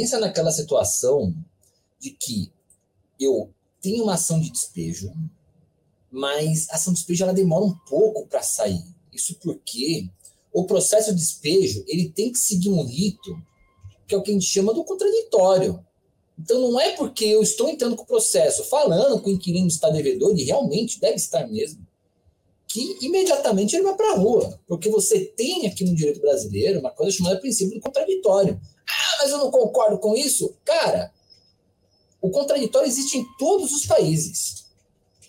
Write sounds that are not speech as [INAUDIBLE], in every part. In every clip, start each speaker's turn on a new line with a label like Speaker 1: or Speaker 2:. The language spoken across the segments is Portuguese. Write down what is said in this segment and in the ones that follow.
Speaker 1: Pensa naquela situação de que eu tenho uma ação de despejo, mas a ação de despejo ela demora um pouco para sair. Isso porque o processo de despejo ele tem que seguir um rito que é o que a gente chama do contraditório. Então não é porque eu estou entrando com o processo, falando que o inquilino está devedor, e realmente deve estar mesmo, que imediatamente ele vai para a rua. Porque você tem aqui no direito brasileiro uma coisa chamada princípio do contraditório. Ah, mas eu não concordo com isso. Cara, o contraditório existe em todos os países.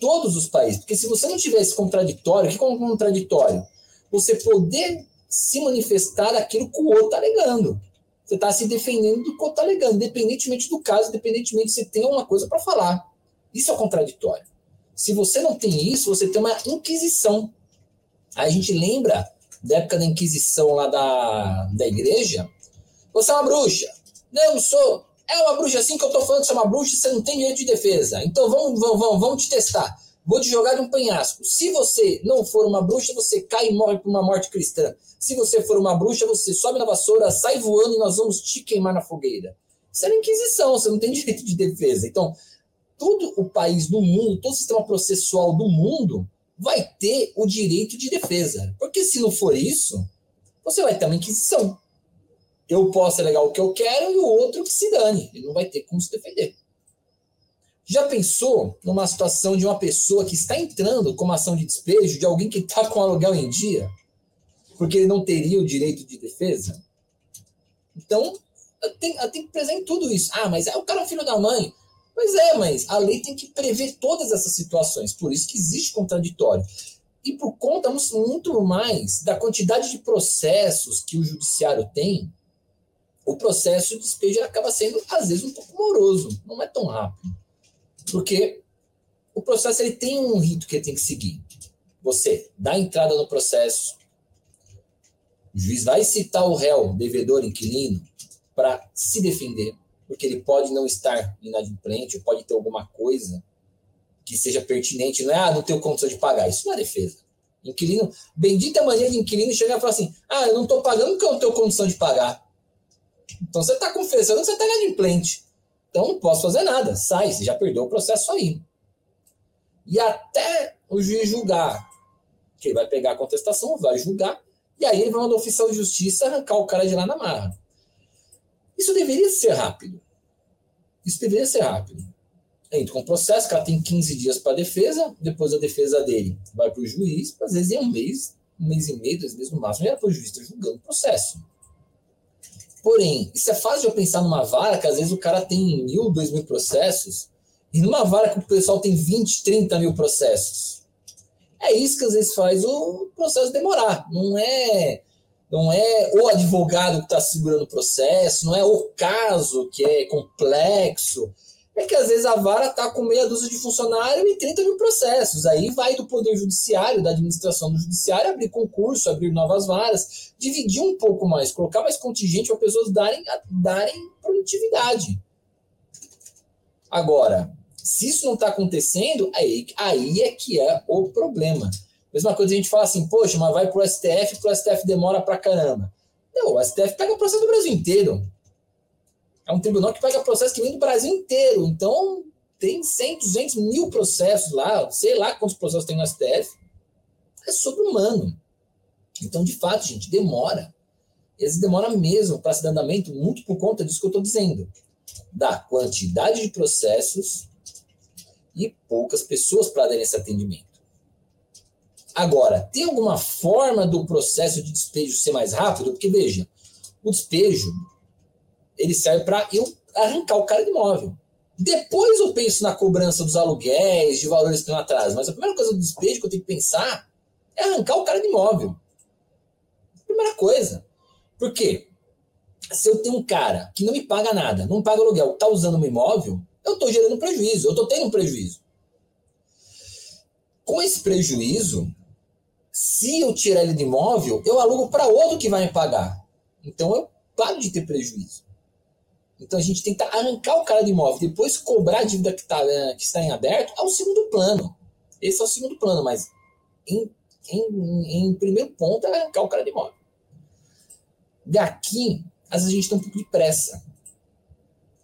Speaker 1: Todos os países. Porque se você não tivesse contraditório, o que é um contraditório? Você poder se manifestar aquilo que o outro está alegando. Você está se defendendo do que está alegando, independentemente do caso, independentemente se tem alguma coisa para falar. Isso é contraditório. Se você não tem isso, você tem uma inquisição. A gente lembra da época da Inquisição lá da, da igreja. Você é uma bruxa. Não, sou. É uma bruxa assim que eu estou falando que você é uma bruxa, você não tem direito de defesa. Então vamos, vamos, vamos, vamos te testar. Vou te jogar de um penhasco. Se você não for uma bruxa, você cai e morre por uma morte cristã. Se você for uma bruxa, você sobe na vassoura, sai voando e nós vamos te queimar na fogueira. Isso era Inquisição, você não tem [LAUGHS] direito de defesa. Então, todo o país do mundo, todo o sistema processual do mundo vai ter o direito de defesa. Porque se não for isso, você vai ter uma Inquisição. Eu posso alegar o que eu quero e o outro que se dane. Ele não vai ter como se defender. Já pensou numa situação de uma pessoa que está entrando com uma ação de despejo de alguém que está com aluguel em dia? Porque ele não teria o direito de defesa? Então, tenho que em tudo isso. Ah, mas é o cara filho da mãe. Pois é, mas a lei tem que prever todas essas situações. Por isso que existe contraditório. E por conta muito mais da quantidade de processos que o judiciário tem, o processo de despejo acaba sendo, às vezes, um pouco moroso. Não é tão rápido. Porque o processo ele tem um rito que ele tem que seguir. Você dá entrada no processo, o juiz vai citar o réu, devedor, inquilino, para se defender, porque ele pode não estar inadimplente, ou pode ter alguma coisa que seja pertinente. Não é, ah, não tenho condição de pagar. Isso não é defesa. Inquilino, bendita mania de inquilino chegar e falar assim: ah, eu não estou pagando porque eu não tenho condição de pagar. Então você está confessando que você está inadimplente. Então não posso fazer nada. Sai, você já perdeu o processo aí. E até o juiz julgar, que ele vai pegar a contestação, vai julgar, e aí ele vai mandar o oficial de justiça arrancar o cara de lá na marra. Isso deveria ser rápido. Isso deveria ser rápido. Entra com o processo, o cara tem 15 dias para defesa, depois a defesa dele vai para o juiz, às vezes é um mês, um mês e meio, dois meses no máximo, já para o juiz está julgando o processo. Porém, isso é fácil de eu pensar numa vara que às vezes o cara tem mil, dois mil processos, e numa vara que o pessoal tem 20, 30 mil processos. É isso que às vezes faz o processo demorar. Não é não é o advogado que está segurando o processo, não é o caso que é complexo, é que às vezes a vara está com meia dúzia de funcionário e 30 mil processos. Aí vai do Poder Judiciário, da administração do Judiciário, abrir concurso, abrir novas varas, dividir um pouco mais, colocar mais contingente para pessoas darem, darem produtividade. Agora, se isso não está acontecendo, aí, aí é que é o problema. Mesma coisa a gente fala assim, poxa, mas vai para o STF, para o STF demora para caramba. Não, o STF pega o processo do Brasil inteiro. É um tribunal que pega processo que vem do Brasil inteiro. Então, tem 100, 200 mil processos lá, sei lá quantos processos tem no STF. É sobre-humano. Então, de fato, gente, demora. Eles demoram mesmo para esse andamento, muito por conta disso que eu estou dizendo. Da quantidade de processos e poucas pessoas para darem esse atendimento. Agora, tem alguma forma do processo de despejo ser mais rápido? Porque, veja, o despejo ele serve para eu arrancar o cara de imóvel. Depois eu penso na cobrança dos aluguéis, de valores que estão atrás. Mas a primeira coisa do despejo que eu tenho que pensar é arrancar o cara de imóvel. Primeira coisa. Por quê? Se eu tenho um cara que não me paga nada, não paga aluguel, está usando um imóvel, eu estou gerando prejuízo, eu estou tendo um prejuízo. Com esse prejuízo, se eu tirar ele de imóvel, eu alugo para outro que vai me pagar. Então eu paro de ter prejuízo. Então a gente tenta arrancar o cara do imóvel, depois cobrar a dívida que, tá, né, que está em aberto, é o segundo plano. Esse é o segundo plano, mas em, em, em primeiro ponto é arrancar o cara do imóvel. Daqui, às vezes a gente tem um pouco de pressa.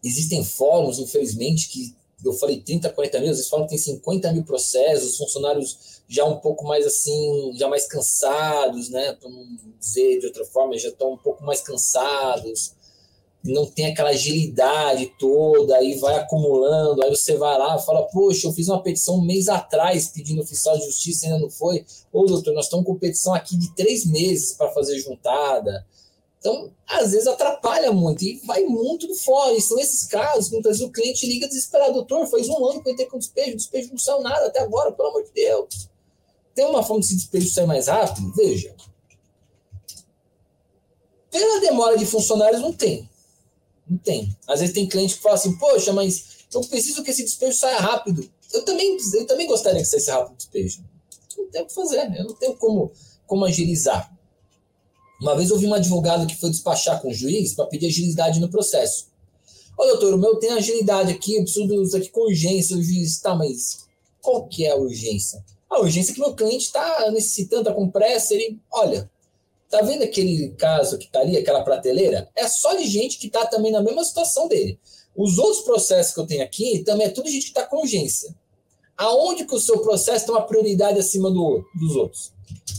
Speaker 1: existem fóruns, infelizmente, que eu falei 30, 40 mil, às vezes falam que tem 50 mil processos, funcionários já um pouco mais assim, já mais cansados, né? Para não dizer de outra forma, já estão um pouco mais cansados, não tem aquela agilidade toda, aí vai acumulando, aí você vai lá fala, poxa, eu fiz uma petição um mês atrás pedindo oficial de justiça, ainda não foi. Ô, doutor, nós estamos com petição aqui de três meses para fazer juntada. Então, às vezes atrapalha muito e vai muito do fora. E são esses casos que muitas vezes o cliente liga desesperado, doutor, faz um ano que eu entrei com despejo, despejo não saiu nada até agora, pelo amor de Deus. Tem uma forma de esse despejo sair mais rápido? Veja. Pela demora de funcionários, não tem. Não tem. Às vezes tem cliente que fala assim, poxa, mas eu preciso que esse despejo saia rápido. Eu também, eu também gostaria que saísse rápido o despejo. Não tem o que fazer, eu não tenho como, como agilizar. Uma vez eu vi um advogado que foi despachar com o juiz para pedir agilidade no processo. Ô, doutor, o meu tem agilidade aqui, eu preciso disso aqui com urgência. O juiz, tá, mas qual que é a urgência? A urgência é que meu cliente está necessitando, está com pressa. Ele, olha, tá vendo aquele caso que tá ali, aquela prateleira? É só de gente que está também na mesma situação dele. Os outros processos que eu tenho aqui também é tudo gente que está com urgência. Aonde que o seu processo tem uma prioridade acima do, dos outros?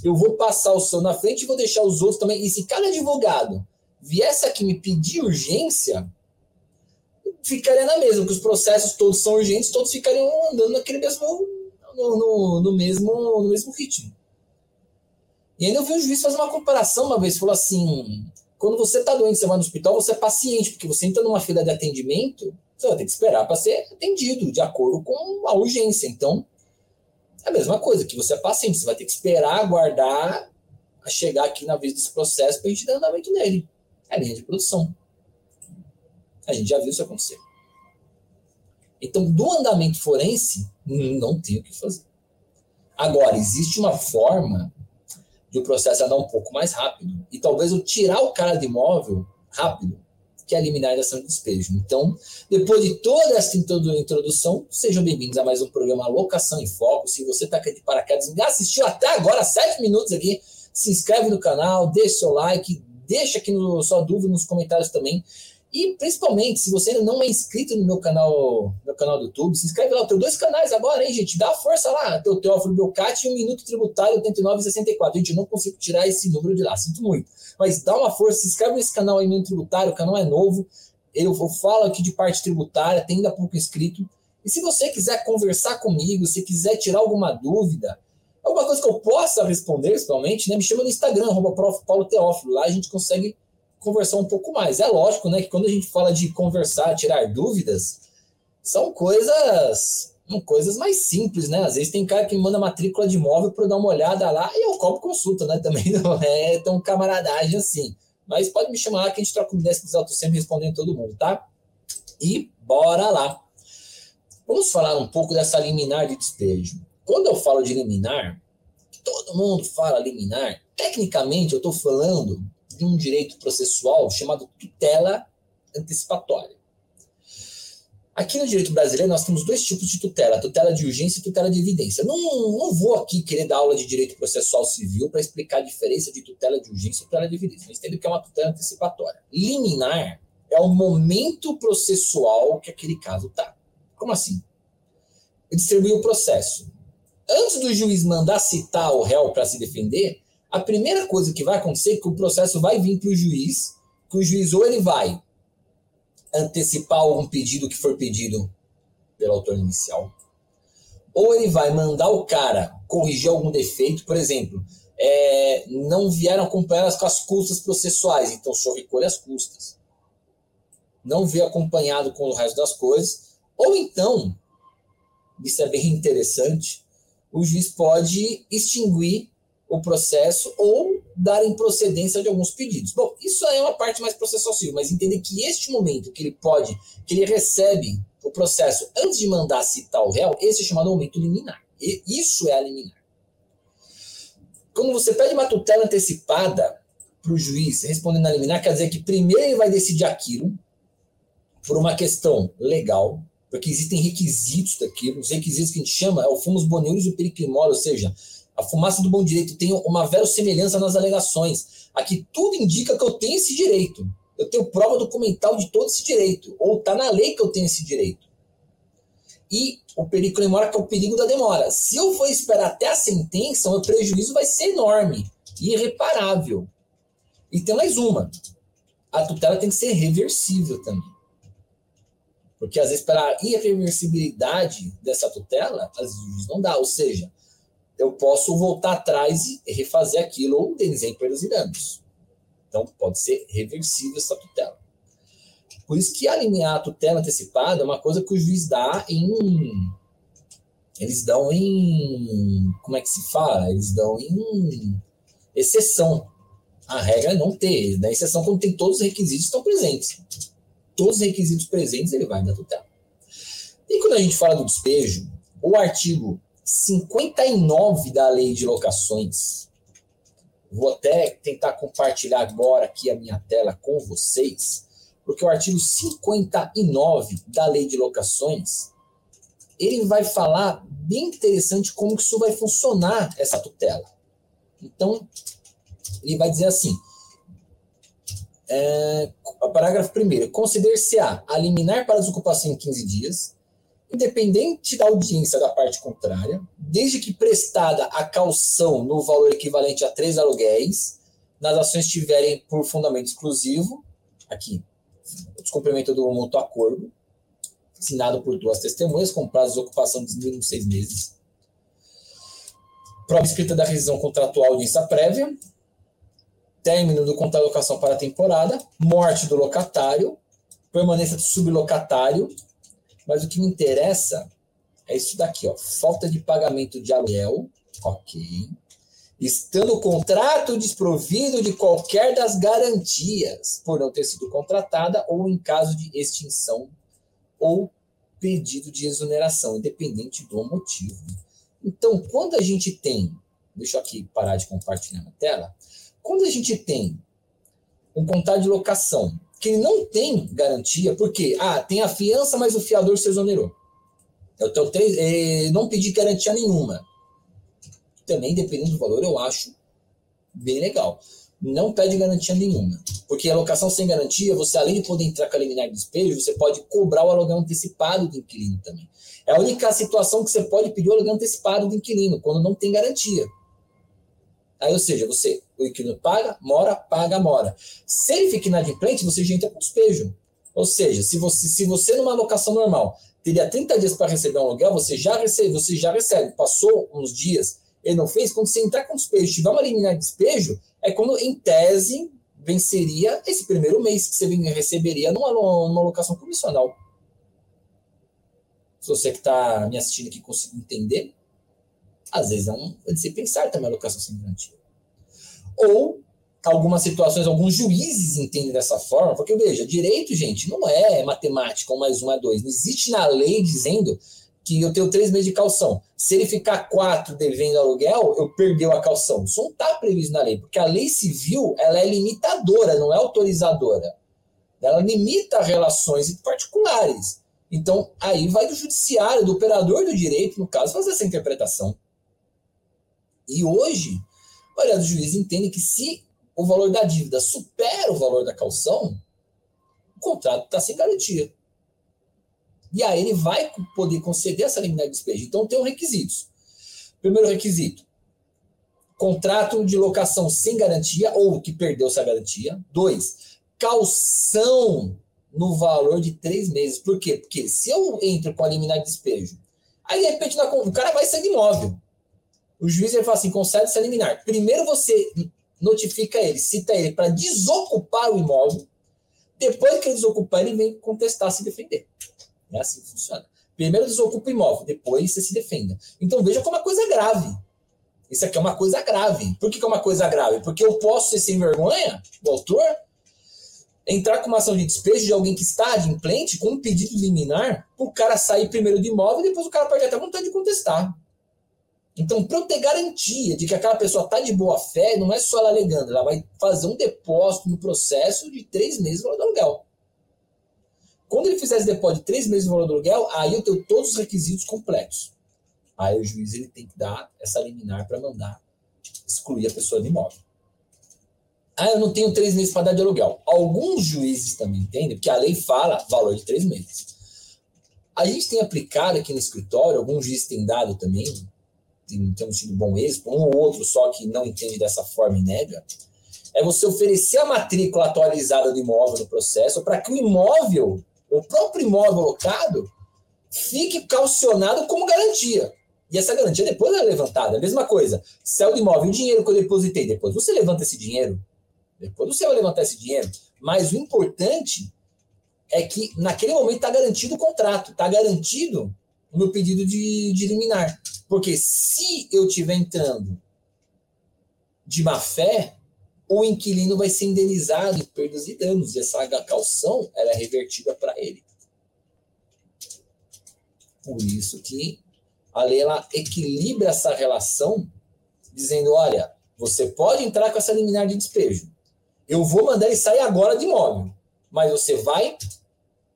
Speaker 1: eu vou passar o seu na frente e vou deixar os outros também. E se cada advogado viesse aqui me pedir urgência, ficaria na mesma, porque os processos todos são urgentes, todos ficariam andando naquele mesmo, no, no, no mesmo, no mesmo ritmo. E ainda eu vi um juiz fazer uma comparação uma vez, falou assim, quando você está doente, você vai no hospital, você é paciente, porque você entra numa fila de atendimento, você vai ter que esperar para ser atendido, de acordo com a urgência. Então, é a mesma coisa, que você é paciente, você vai ter que esperar, aguardar a chegar aqui na vez desse processo para a gente dar andamento nele. É a linha de produção. A gente já viu isso acontecer. Então, do andamento forense, não tem o que fazer. Agora, existe uma forma de o processo andar um pouco mais rápido. E talvez eu tirar o cara de imóvel rápido que é a liminar da ação de despejo. Então, depois de toda essa introdução, sejam bem-vindos a mais um programa Locação em Foco. Se você está aqui de paraquedas e assistiu até agora, sete minutos aqui, se inscreve no canal, deixa seu like, deixa aqui no, sua dúvida nos comentários também. E principalmente, se você ainda não é inscrito no meu canal, meu canal do YouTube, se inscreve lá. Eu tenho dois canais agora, hein, gente? Dá força lá. Tem o Teófilo Belcati e o Minuto Tributário 89,64. Gente, eu não consigo tirar esse número de lá, sinto muito. Mas dá uma força, se inscreve nesse canal aí, Minuto Tributário, o canal é novo. Eu, falo aqui de parte tributária, tem ainda pouco inscrito. E se você quiser conversar comigo, se quiser tirar alguma dúvida, alguma coisa que eu possa responder, principalmente, né? Me chama no Instagram, arroba. Lá a gente consegue conversar um pouco mais. É lógico, né, que quando a gente fala de conversar, tirar dúvidas, são coisas coisas mais simples, né? Às vezes tem cara que manda matrícula de imóvel para dar uma olhada lá e eu cobro consulta, né? [LAUGHS] Também não é tão camaradagem assim. Mas pode me chamar que a gente troca uma ideia se quiser, eu tô sempre respondendo todo mundo, tá? E bora lá. Vamos falar um pouco dessa liminar de despejo. Quando eu falo de liminar, todo mundo fala liminar, tecnicamente eu estou falando de um direito processual chamado tutela antecipatória. Aqui no direito brasileiro, nós temos dois tipos de tutela: tutela de urgência e tutela de evidência. Não, não vou aqui querer dar aula de direito processual civil para explicar a diferença de tutela de urgência e tutela de evidência. Mas entendo que é uma tutela antecipatória. Liminar é o momento processual que aquele caso está. Como assim? Ele distribuiu o processo. Antes do juiz mandar citar o réu para se defender, a primeira coisa que vai acontecer é que o processo vai vir para o juiz, que o juiz ou ele vai antecipar algum pedido que for pedido pelo autor inicial, ou ele vai mandar o cara corrigir algum defeito, por exemplo, é, não vieram acompanhadas com as custas processuais, então só recolhe as custas. Não veio acompanhado com o resto das coisas, ou então, isso é bem interessante, o juiz pode extinguir o processo ou dar improcedência de alguns pedidos. Bom, isso é uma parte mais processual civil, mas entender que este momento que ele pode, que ele recebe o processo antes de mandar citar o réu, esse é chamado momento liminar. E isso é a liminar. Quando você pede uma tutela antecipada para o juiz respondendo a liminar, quer dizer que primeiro ele vai decidir aquilo por uma questão legal, porque existem requisitos daquilo. Os requisitos que a gente chama é o fumus bonius e o ou seja, a fumaça do bom direito tem uma verossemelhança nas alegações. Aqui tudo indica que eu tenho esse direito. Eu tenho prova documental de todo esse direito, ou está na lei que eu tenho esse direito. E o perigo demora, que é o perigo da demora. Se eu for esperar até a sentença, o meu prejuízo vai ser enorme, irreparável. E tem mais uma. A tutela tem que ser reversível também. Porque às vezes, para a irreversibilidade dessa tutela, às vezes não dá. Ou seja, eu posso voltar atrás e refazer aquilo ou em perdas e danos. Então, pode ser reversível essa tutela. Por isso que alinear a tutela antecipada é uma coisa que o juiz dá em. Eles dão em. Como é que se fala? Eles dão em exceção. A regra é não ter. Na exceção, quando tem todos os requisitos estão presentes. Todos os requisitos presentes, ele vai dar tutela. E quando a gente fala do despejo, o artigo 59 da lei de locações, vou até tentar compartilhar agora aqui a minha tela com vocês porque o artigo 59 da Lei de Locações, ele vai falar bem interessante como que isso vai funcionar, essa tutela. Então, ele vai dizer assim, é, parágrafo 1 consider-se-á a liminar para desocupação em 15 dias, independente da audiência da parte contrária, desde que prestada a calção no valor equivalente a três aluguéis, nas ações tiverem por fundamento exclusivo, aqui, o descumprimento do mútuo acordo, assinado por duas testemunhas, com prazo de ocupação de mínimo seis meses. Prova escrita da rescisão contratual audiência prévia, término do contrato de locação para a temporada, morte do locatário, permanência do sublocatário, mas o que me interessa é isso daqui, ó, falta de pagamento de aluguel, ok, estando o contrato desprovido de qualquer das garantias por não ter sido contratada ou em caso de extinção ou pedido de exoneração, independente do motivo. Então, quando a gente tem, deixa eu aqui parar de compartilhar na tela, quando a gente tem um contrato de locação que não tem garantia, porque ah, tem a fiança, mas o fiador se exonerou. Tenho três, eh, não pedi garantia nenhuma também, dependendo do valor, eu acho bem legal. Não pede garantia nenhuma. Porque a locação sem garantia, você além de poder entrar com a liminar de despejo, você pode cobrar o aluguel antecipado do inquilino também. É a única situação que você pode pedir o aluguel antecipado do inquilino, quando não tem garantia. Aí, ou seja, você, o inquilino paga, mora, paga, mora. Se ele fica inadimplente, você já entra com despejo. Ou seja, se você, se você numa locação normal teria 30 dias para receber um aluguel, você já recebe, você já recebe. Passou uns dias, ele não fez, quando você entrar com despejo, tiver uma liminar de despejo, é quando, em tese, venceria esse primeiro mês que você receberia numa, numa locação comissional. Se você que está me assistindo aqui conseguir entender, às vezes é, um, é de se pensar também a locação sem garantia. Ou, algumas situações, alguns juízes entendem dessa forma, porque veja, direito, gente, não é matemática, um mais um é dois. Não existe na lei dizendo que eu tenho três meses de calção. Se ele ficar quatro devendo aluguel, eu perdeu a calção. Isso não está previsto na lei, porque a lei civil ela é limitadora, não é autorizadora. Ela limita relações particulares. Então, aí vai do judiciário, do operador do direito, no caso, fazer essa interpretação. E hoje, a maioria dos juízes entende que se o valor da dívida supera o valor da calção, o contrato está sem garantia. E aí ele vai poder conceder essa liminar de despejo. Então tem os requisitos. Primeiro requisito: contrato de locação sem garantia ou que perdeu essa garantia. Dois, calção no valor de três meses. Por quê? Porque se eu entro com a liminar de despejo, aí de repente o cara vai sair de imóvel. O juiz ele fala assim: concede essa liminar. Primeiro você notifica ele, cita ele para desocupar o imóvel. Depois que ele desocupar, ele vem contestar, se defender. É assim que funciona. Primeiro desocupa o imóvel, depois você se defenda. Então veja como é uma coisa grave. Isso aqui é uma coisa grave. Por que, que é uma coisa grave? Porque eu posso ser sem vergonha, o autor, entrar com uma ação de despejo de alguém que está adimplente com um pedido liminar, o cara sair primeiro do imóvel e depois o cara pode até vontade de contestar. Então, para eu ter garantia de que aquela pessoa está de boa fé, não é só ela alegando, ela vai fazer um depósito no processo de três meses no aluguel. Quando ele fizer esse depósito de três meses no valor do aluguel, aí eu tenho todos os requisitos completos. Aí o juiz ele tem que dar essa liminar para mandar excluir a pessoa do imóvel. Ah, eu não tenho três meses para dar de aluguel. Alguns juízes também entendem, porque a lei fala valor de três meses. A gente tem aplicado aqui no escritório, alguns juízes têm dado também, tem, temos tido bom êxito, um ou outro só que não entende dessa forma e nega, é você oferecer a matrícula atualizada do imóvel no processo para que o imóvel, o próprio imóvel locado, fique calcionado como garantia. E essa garantia depois é levantada. A mesma coisa. Céu do imóvel, o dinheiro que eu depositei, depois você levanta esse dinheiro. Depois você vai levantar esse dinheiro. Mas o importante é que naquele momento está garantido o contrato, está garantido o meu pedido de, de liminar. Porque se eu estiver entrando de má fé, o inquilino vai ser indenizado em perdas e danos. E essa calção ela é revertida para ele. Por isso que a lei ela equilibra essa relação, dizendo: olha, você pode entrar com essa liminar de despejo. Eu vou mandar ele sair agora de imóvel, mas você vai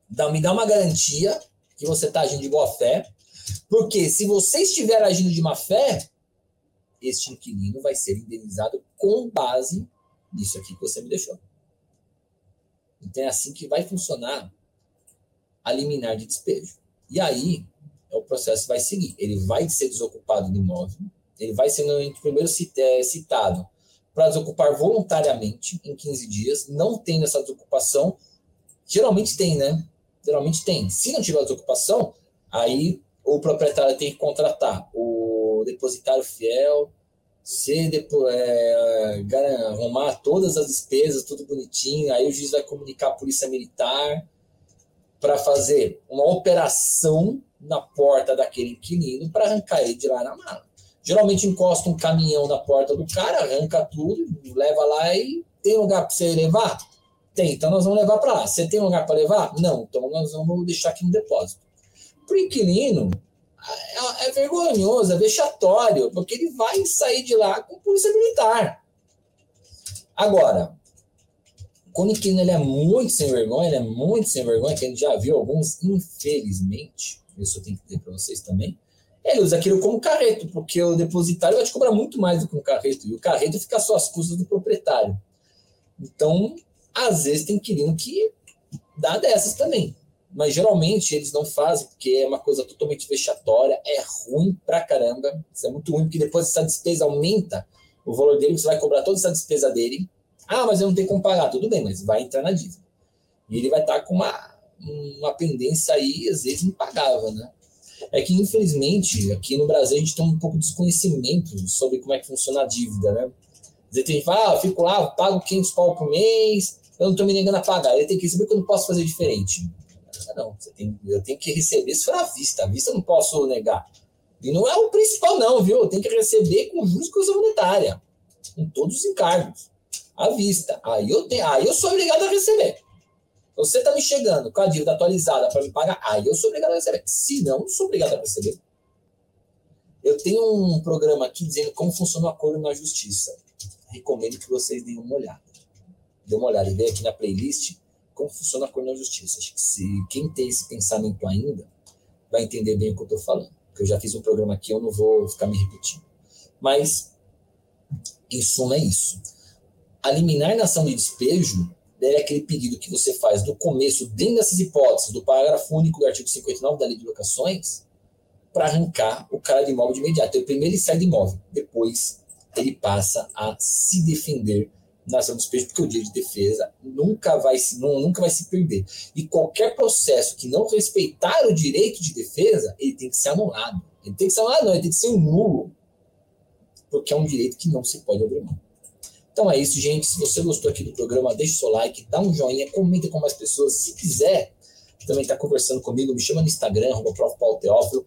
Speaker 1: dar, me dar uma garantia que você está agindo de boa fé, porque se você estiver agindo de má fé, este inquilino vai ser indenizado com base nisso aqui que você me deixou. Então é assim que vai funcionar a liminar de despejo. E aí, o processo vai seguir. Ele vai ser desocupado do imóvel, ele vai ser primeiro é, citado para desocupar voluntariamente em 15 dias, não tendo essa desocupação, geralmente tem, né? Geralmente tem. Se não tiver desocupação, aí o proprietário tem que contratar o depositário fiel, se depois, é, arrumar todas as despesas, tudo bonitinho, aí o juiz vai comunicar a polícia militar para fazer uma operação na porta daquele inquilino para arrancar ele de lá na mala. Geralmente encosta um caminhão na porta do cara, arranca tudo, leva lá e tem lugar para você levar? Tem, então nós vamos levar para lá. Você tem lugar para levar? Não, então nós vamos deixar aqui no depósito. Para o inquilino, é, é vergonhoso, é vexatório, porque ele vai sair de lá com polícia militar. Agora, quando o inquilino ele é muito sem vergonha, ele é muito sem vergonha, que a gente já viu alguns, infelizmente, isso eu tenho que dizer para vocês também, ele usa aquilo como carreto, porque o depositário vai te cobrar muito mais do que um carreto, e o carreto fica só às custas do proprietário. Então, às vezes tem inquilino que dá dessas também. Mas geralmente eles não fazem, porque é uma coisa totalmente vexatória, é ruim pra caramba. Isso é muito ruim, porque depois essa despesa aumenta o valor dele, você vai cobrar toda essa despesa dele. Ah, mas eu não tenho como pagar. Tudo bem, mas vai entrar na dívida. E ele vai estar com uma uma pendência aí, às vezes, impagável, né? É que, infelizmente, aqui no Brasil a gente tem um pouco de desconhecimento sobre como é que funciona a dívida, né? Dizer, tem gente fala, ah, eu fico lá, pago 500 pau por mês, eu não estou me negando a pagar. Ele tem que receber que eu não posso fazer diferente. Não, você tem, eu tenho que receber for à vista. À vista eu não posso negar. E não é o principal, não, viu? Eu tenho que receber com juros com monetária, com todos os encargos, à vista. Aí eu, tenho, aí eu sou obrigado a receber. Você está me chegando com a dívida atualizada para me pagar, aí eu sou obrigado a receber. Se não, não sou obrigado a receber. Eu tenho um programa aqui dizendo como funciona o acordo na justiça. Recomendo que vocês deem uma olhada. Dê uma olhada e veja aqui na playlist como funciona acordo na justiça. Acho que se quem tem esse pensamento ainda vai entender bem o que eu estou falando. Porque eu já fiz um programa aqui, eu não vou ficar me repetindo. Mas, em suma, é isso. A liminar na ação de despejo é aquele pedido que você faz no começo, dentro dessas hipóteses, do parágrafo único do artigo 59 da Lei de Locações, para arrancar o cara de imóvel de imediato. Então, primeiro ele sai do imóvel, depois ele passa a se defender na ação de despejo, porque o direito de defesa nunca vai, se, não, nunca vai se perder. E qualquer processo que não respeitar o direito de defesa, ele tem que ser anulado. Ele tem que ser anulado, não, ele tem que ser nulo, porque é um direito que não se pode abrir mão. Então é isso, gente. Se você gostou aqui do programa, deixe seu like, dá um joinha, comenta com mais pessoas. Se quiser também estar tá conversando comigo, me chama no Instagram, Prof. Teófilo.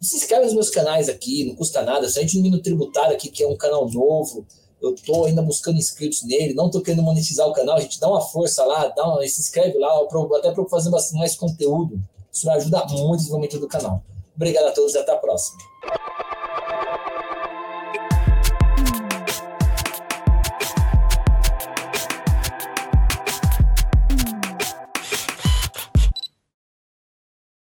Speaker 1: Se inscreve nos meus canais aqui, não custa nada. Se a gente no Tributário aqui, que é um canal novo, eu estou ainda buscando inscritos nele, não estou querendo monetizar o canal, a gente dá uma força lá, dá uma, se inscreve lá, até para fazer mais conteúdo. Isso me ajuda muito no desenvolvimento do canal. Obrigado a todos e até a próxima.